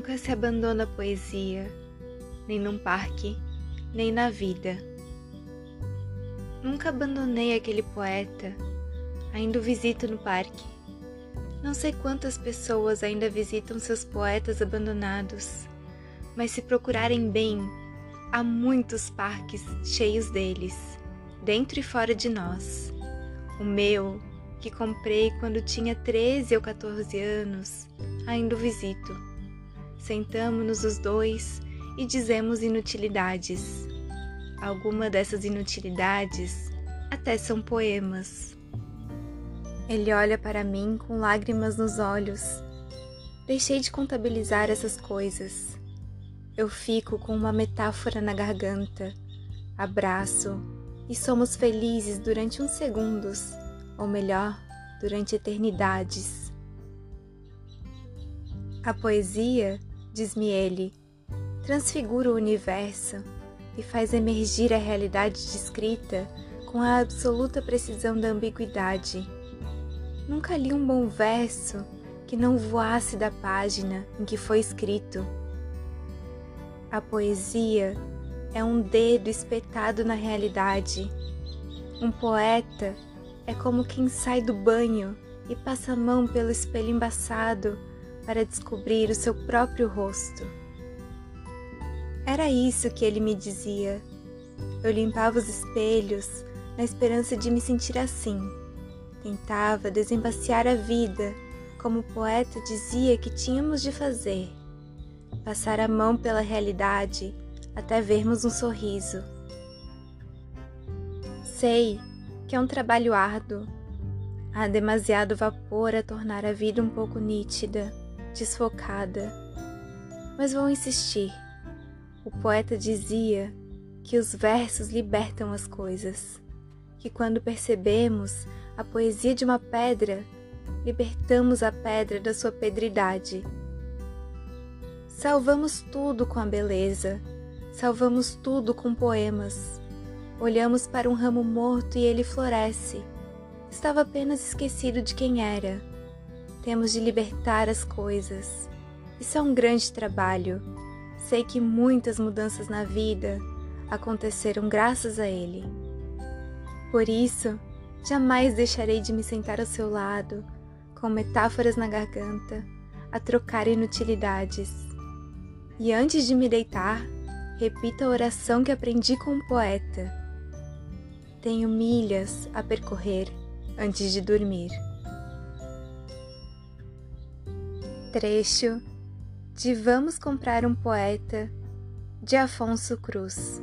Nunca se abandona a poesia, nem num parque, nem na vida. Nunca abandonei aquele poeta, ainda o visito no parque. Não sei quantas pessoas ainda visitam seus poetas abandonados, mas se procurarem bem, há muitos parques cheios deles, dentro e fora de nós. O meu, que comprei quando tinha 13 ou 14 anos, ainda o visito. Sentamos-nos os dois e dizemos inutilidades. Alguma dessas inutilidades até são poemas. Ele olha para mim com lágrimas nos olhos. Deixei de contabilizar essas coisas. Eu fico com uma metáfora na garganta, abraço e somos felizes durante uns segundos, ou melhor, durante eternidades. A poesia, diz-me ele, transfigura o universo e faz emergir a realidade descrita com a absoluta precisão da ambiguidade. Nunca li um bom verso que não voasse da página em que foi escrito. A poesia é um dedo espetado na realidade. Um poeta é como quem sai do banho e passa a mão pelo espelho embaçado para descobrir o seu próprio rosto. Era isso que ele me dizia. Eu limpava os espelhos na esperança de me sentir assim. Tentava desembaciar a vida, como o poeta dizia que tínhamos de fazer. Passar a mão pela realidade até vermos um sorriso. Sei que é um trabalho árduo. Há demasiado vapor a tornar a vida um pouco nítida, desfocada. Mas vou insistir. O poeta dizia que os versos libertam as coisas, que quando percebemos a poesia de uma pedra, libertamos a pedra da sua pedridade. Salvamos tudo com a beleza, salvamos tudo com poemas. Olhamos para um ramo morto e ele floresce. Estava apenas esquecido de quem era. Temos de libertar as coisas. Isso é um grande trabalho Sei que muitas mudanças na vida aconteceram graças a ele. Por isso, jamais deixarei de me sentar ao seu lado, com metáforas na garganta, a trocar inutilidades. E antes de me deitar, repita a oração que aprendi com um poeta. Tenho milhas a percorrer antes de dormir. Trecho de Vamos Comprar um Poeta, de Afonso Cruz.